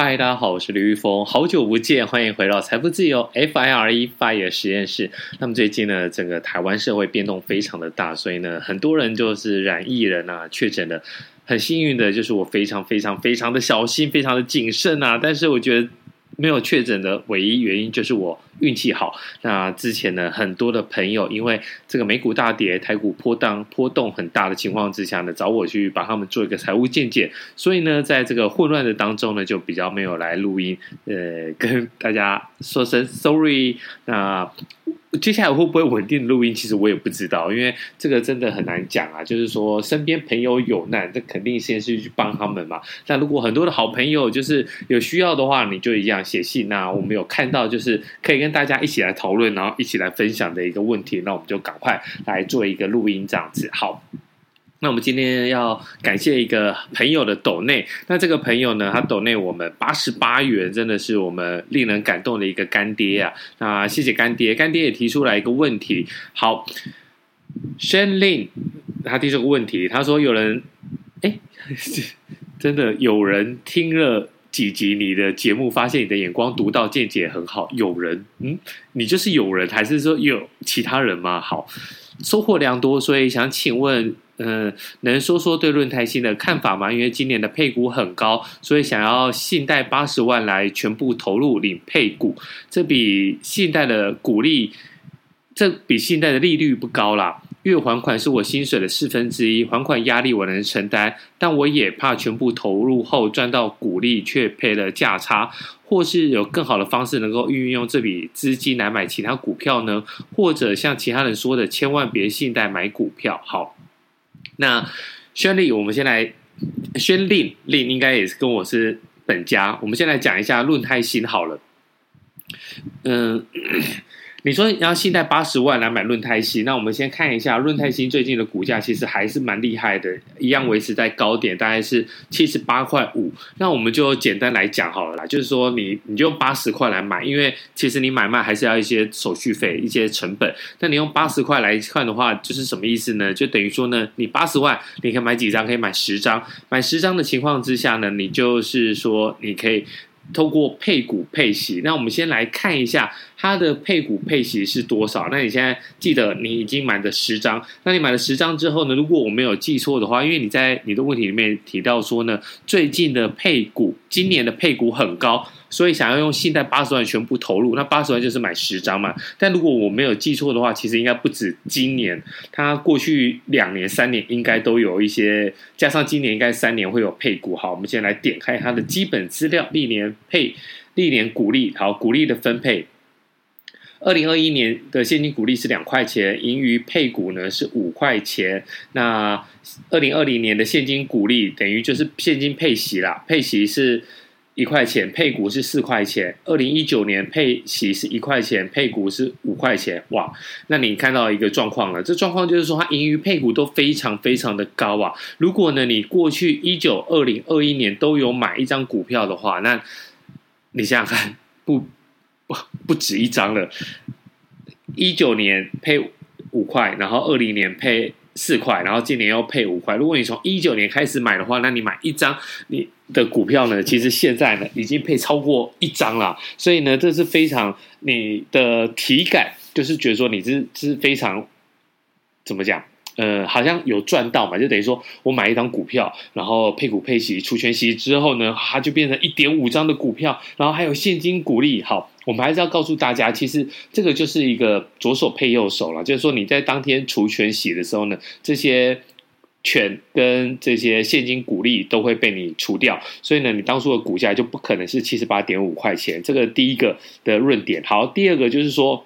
嗨，大家好，我是刘玉峰，好久不见，欢迎回到财富自由 FIRE FIRE 实验室。那么最近呢，整个台湾社会变动非常的大，所以呢，很多人就是染疫人啊，确诊的。很幸运的就是我非常非常非常的小心，非常的谨慎啊。但是我觉得。没有确诊的唯一原因就是我运气好。那之前呢，很多的朋友因为这个美股大跌、台股波荡波动很大的情况之下呢，找我去帮他们做一个财务见解。所以呢，在这个混乱的当中呢，就比较没有来录音。呃，跟大家说声 sorry。那。接下来会不会稳定录音？其实我也不知道，因为这个真的很难讲啊。就是说，身边朋友有难，这肯定先是去帮他们嘛。那如果很多的好朋友就是有需要的话，你就一样写信。那我们有看到，就是可以跟大家一起来讨论，然后一起来分享的一个问题，那我们就赶快来做一个录音，这样子好。那我们今天要感谢一个朋友的抖内，那这个朋友呢，他抖内我们八十八元，真的是我们令人感动的一个干爹啊！那谢谢干爹，干爹也提出来一个问题。好，Shen Lin，他提出个问题，他说有人，哎，真的有人听了几集你的节目，发现你的眼光独到，见解很好。有人，嗯，你就是有人，还是说有其他人吗？好，收获良多，所以想请问。嗯，能说说对论泰新的看法吗？因为今年的配股很高，所以想要信贷八十万来全部投入领配股，这比信贷的股利，这比信贷的利率不高啦。月还款是我薪水的四分之一，还款压力我能承担，但我也怕全部投入后赚到股利却赔了价差，或是有更好的方式能够运用这笔资金来买其他股票呢？或者像其他人说的，千万别信贷买股票。好。那宣令，我们先来宣令令应该也是跟我是本家。我们先来讲一下论泰新好了，嗯。你说你要信贷八十万来买润泰新，那我们先看一下润泰新最近的股价，其实还是蛮厉害的，一样维持在高点，大概是七十八块五。那我们就简单来讲好了啦，就是说你你就用八十块来买，因为其实你买卖还是要一些手续费、一些成本。那你用八十块来看的话，就是什么意思呢？就等于说呢，你八十万你可以买几张？可以买十张。买十张的情况之下呢，你就是说你可以。透过配股配息，那我们先来看一下它的配股配息是多少。那你现在记得你已经买了十张，那你买了十张之后呢，如果我没有记错的话，因为你在你的问题里面提到说呢，最近的配股，今年的配股很高。所以想要用信贷八十万全部投入，那八十万就是买十张嘛。但如果我没有记错的话，其实应该不止今年，它过去两年、三年应该都有一些，加上今年应该三年会有配股。好，我们先来点开它的基本资料，历年配、历年股利，好，股利的分配。二零二一年的现金股利是两块钱，盈余配股呢是五块钱。那二零二零年的现金股利等于就是现金配息啦，配息是。一块钱配股是四块钱，二零一九年配息是一块钱，配股是五块钱，哇！那你看到一个状况了，这状况就是说它盈余配股都非常非常的高啊。如果呢你过去一九、二零、二一年都有买一张股票的话，那你想想看，不不 不止一张了。一九年配五块，然后二零年配。四块，然后今年要配五块。如果你从一九年开始买的话，那你买一张你的股票呢？其实现在呢已经配超过一张了。所以呢，这是非常你的体感，就是觉得说你是是非常怎么讲？呃，好像有赚到嘛，就等于说我买一张股票，然后配股配息除权息之后呢，它就变成一点五张的股票，然后还有现金股利。好，我们还是要告诉大家，其实这个就是一个左手配右手了，就是说你在当天除权息的时候呢，这些权跟这些现金股利都会被你除掉，所以呢，你当初的股价就不可能是七十八点五块钱。这个第一个的论点。好，第二个就是说。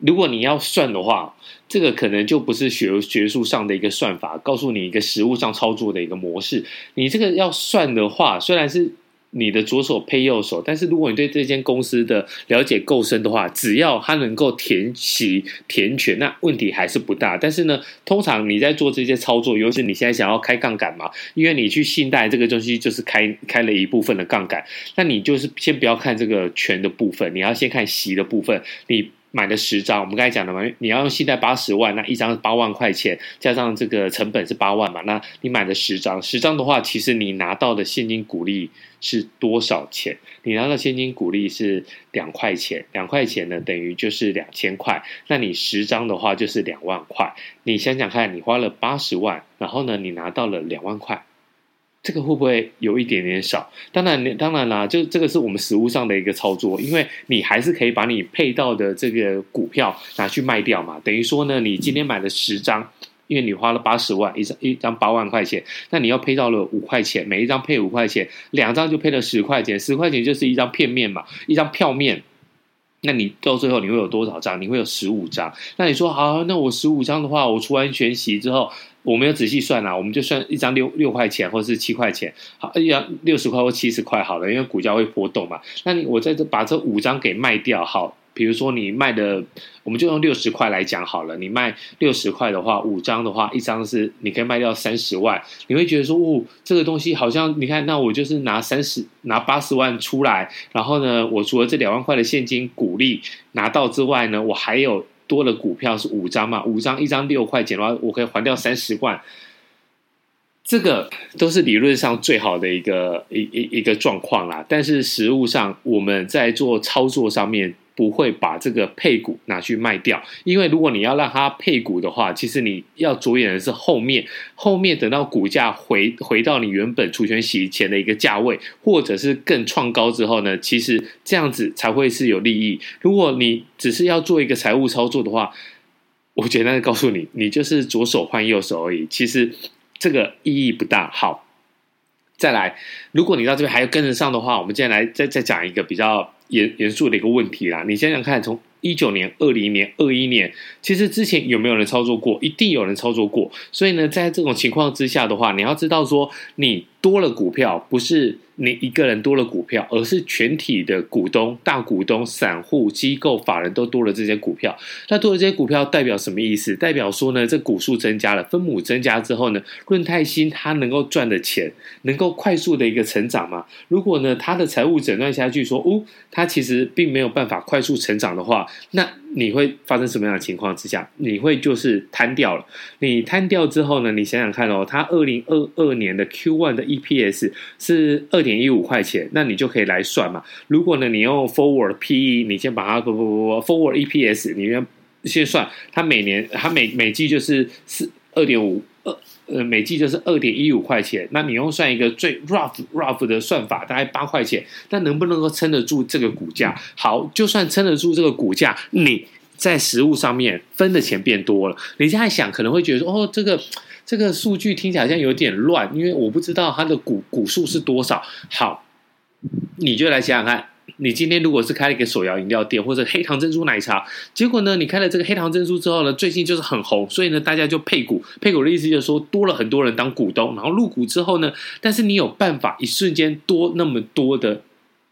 如果你要算的话，这个可能就不是学学术上的一个算法，告诉你一个实物上操作的一个模式。你这个要算的话，虽然是你的左手配右手，但是如果你对这间公司的了解够深的话，只要它能够填息填权，那问题还是不大。但是呢，通常你在做这些操作，尤其你现在想要开杠杆嘛，因为你去信贷这个东西就是开开了一部分的杠杆，那你就是先不要看这个权的部分，你要先看息的部分，你。买了十张，我们刚才讲的嘛，你要用信贷八十万，那一张八万块钱，加上这个成本是八万嘛，那你买了十张，十张的话，其实你拿到的现金股利是多少钱？你拿到现金股利是两块钱，两块钱呢等于就是两千块，那你十张的话就是两万块。你想想看，你花了八十万，然后呢，你拿到了两万块。这个会不会有一点点少？当然，当然啦，就这个是我们实物上的一个操作，因为你还是可以把你配到的这个股票拿去卖掉嘛。等于说呢，你今天买了十张，因为你花了八十万，一张一张八万块钱，那你要配到了五块钱，每一张配五块钱，两张就配了十块钱，十块钱就是一张片面嘛，一张票面。那你到最后你会有多少张？你会有十五张。那你说好，那我十五张的话，我出完全席之后。我没有仔细算啊，我们就算一张六六块钱，或者是七块钱，好，一张六十块或七十块好了，因为股价会波动嘛。那你我在这把这五张给卖掉，好，比如说你卖的，我们就用六十块来讲好了。你卖六十块的话，五张的话，一张是你可以卖掉三十万。你会觉得说，哦，这个东西好像你看，那我就是拿三十拿八十万出来，然后呢，我除了这两万块的现金股利拿到之外呢，我还有。多的股票是五张嘛？五张一张六块钱的话，我可以还掉三十万。这个都是理论上最好的一个一一一个状况啦。但是实物上，我们在做操作上面。不会把这个配股拿去卖掉，因为如果你要让它配股的话，其实你要着眼的是后面，后面等到股价回回到你原本除权息前的一个价位，或者是更创高之后呢，其实这样子才会是有利益。如果你只是要做一个财务操作的话，我简单的告诉你，你就是左手换右手而已，其实这个意义不大。好，再来，如果你到这边还要跟得上的话，我们接下来再再讲一个比较。严严肃的一个问题啦，你想想看，从一九年、二零年、二一年，其实之前有没有人操作过？一定有人操作过。所以呢，在这种情况之下的话，你要知道说，你多了股票，不是你一个人多了股票，而是全体的股东、大股东、散户、机构、法人都多了这些股票。那多了这些股票代表什么意思？代表说呢，这股数增加了，分母增加之后呢，润泰新它能够赚的钱能够快速的一个成长吗？如果呢，它的财务诊断下去说，哦，它其实并没有办法快速成长的话，那你会发生什么样的情况之下？你会就是摊掉了。你摊掉之后呢？你想想看哦，它二零二二年的 Q one 的 EPS 是二点点一五块钱，那你就可以来算嘛。如果呢，你用 Forward PE，你先把它不不不不 Forward EPS，你先先算，它每年它每每季就是四二点五二呃每季就是二点一五块钱。那你用算一个最 rough rough 的算法，大概八块钱，那能不能够撑得住这个股价？好，就算撑得住这个股价，你。在实物上面分的钱变多了，你现在想可能会觉得说，哦，这个这个数据听起来好像有点乱，因为我不知道它的股股数是多少。好，你就来想想看，你今天如果是开了一个手摇饮料店或者黑糖珍珠奶茶，结果呢，你开了这个黑糖珍珠之后呢，最近就是很红，所以呢，大家就配股，配股的意思就是说多了很多人当股东，然后入股之后呢，但是你有办法一瞬间多那么多的。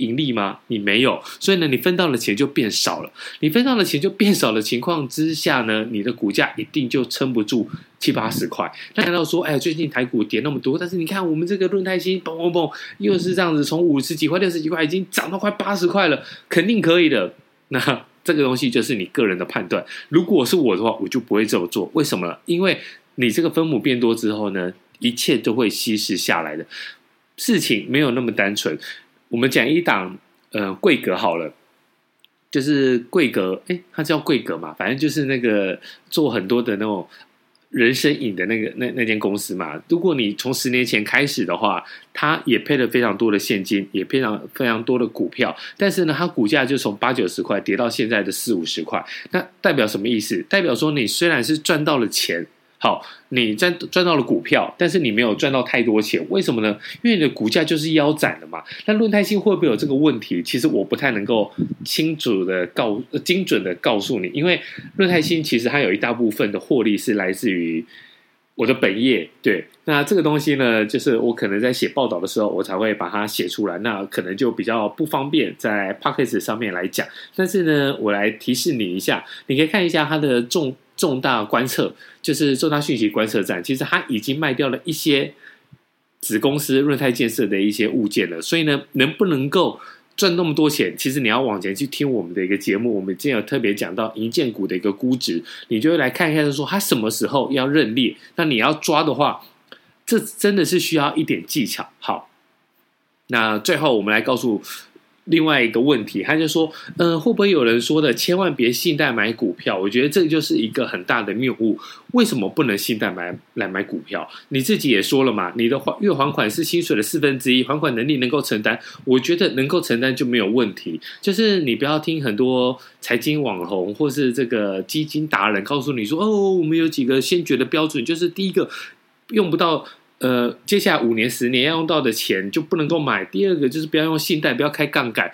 盈利吗？你没有，所以呢，你分到的钱就变少了。你分到的钱就变少的情况之下呢，你的股价一定就撑不住七八十块。那难道说，哎，最近台股跌那么多，但是你看我们这个润泰新，嘣嘣嘣，又是这样子，从五十几块、六十几块，已经涨到快八十块了，肯定可以的。那 这个东西就是你个人的判断。如果是我的话，我就不会这么做。为什么？因为你这个分母变多之后呢，一切都会稀释下来的。事情没有那么单纯。我们讲一档，呃，贵格好了，就是贵格，哎，它叫贵格嘛，反正就是那个做很多的那种人参饮的那个那那间公司嘛。如果你从十年前开始的话，它也配了非常多的现金，也非常非常多的股票，但是呢，它股价就从八九十块跌到现在的四五十块，那代表什么意思？代表说你虽然是赚到了钱。好，你赚赚到了股票，但是你没有赚到太多钱，为什么呢？因为你的股价就是腰斩了嘛。那润泰新会不会有这个问题？其实我不太能够清楚的告精准的告诉你，因为润泰新其实它有一大部分的获利是来自于我的本业。对，那这个东西呢，就是我可能在写报道的时候，我才会把它写出来，那可能就比较不方便在 p o c k e t 上面来讲。但是呢，我来提示你一下，你可以看一下它的重。重大观测 就是重大讯息观测站，其实它已经卖掉了一些子公司润泰建设的一些物件了，所以呢，能不能够赚那么多钱，其实你要往前去听我们的一个节目，我们今天有特别讲到银建股的一个估值，你就会来看一下，说它什么时候要认列，那你要抓的话，这真的是需要一点技巧。好，那最后我们来告诉。另外一个问题，他就说：“嗯、会不会有人说的，千万别信贷买股票？我觉得这就是一个很大的谬误。为什么不能信贷买来买股票？你自己也说了嘛，你的还月还款是薪水的四分之一，还款能力能够承担，我觉得能够承担就没有问题。就是你不要听很多财经网红或是这个基金达人告诉你说，哦，我们有几个先决的标准，就是第一个用不到。”呃，接下来五年、十年要用到的钱就不能够买。第二个就是不要用信贷，不要开杠杆。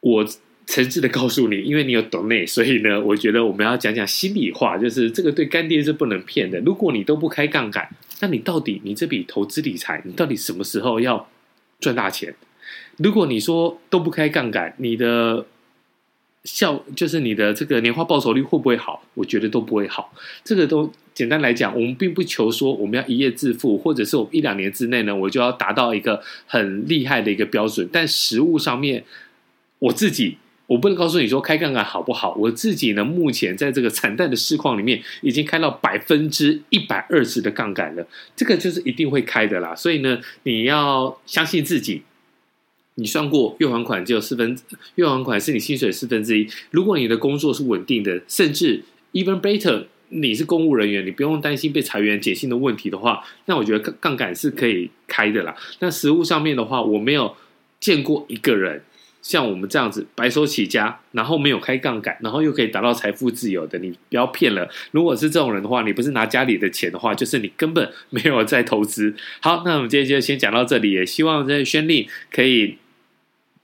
我诚挚的告诉你，因为你有懂内，所以呢，我觉得我们要讲讲心里话，就是这个对干爹是不能骗的。如果你都不开杠杆，那你到底你这笔投资理财，你到底什么时候要赚大钱？如果你说都不开杠杆，你的效就是你的这个年化报酬率会不会好？我觉得都不会好。这个都。简单来讲，我们并不求说我们要一夜致富，或者是我一两年之内呢，我就要达到一个很厉害的一个标准。但实物上面，我自己我不能告诉你说开杠杆好不好。我自己呢，目前在这个惨淡的市况里面，已经开到百分之一百二十的杠杆了。这个就是一定会开的啦。所以呢，你要相信自己。你算过月还款只有四分，月还款是你薪水四分之一。如果你的工作是稳定的，甚至 even better。你是公务人员，你不用担心被裁员减薪的问题的话，那我觉得杠杠杆是可以开的啦。那实物上面的话，我没有见过一个人像我们这样子白手起家，然后没有开杠杆，然后又可以达到财富自由的。你不要骗了，如果是这种人的话，你不是拿家里的钱的话，就是你根本没有在投资。好，那我们今天就先讲到这里，也希望这轩令可以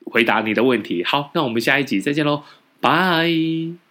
回答你的问题。好，那我们下一集再见喽，拜。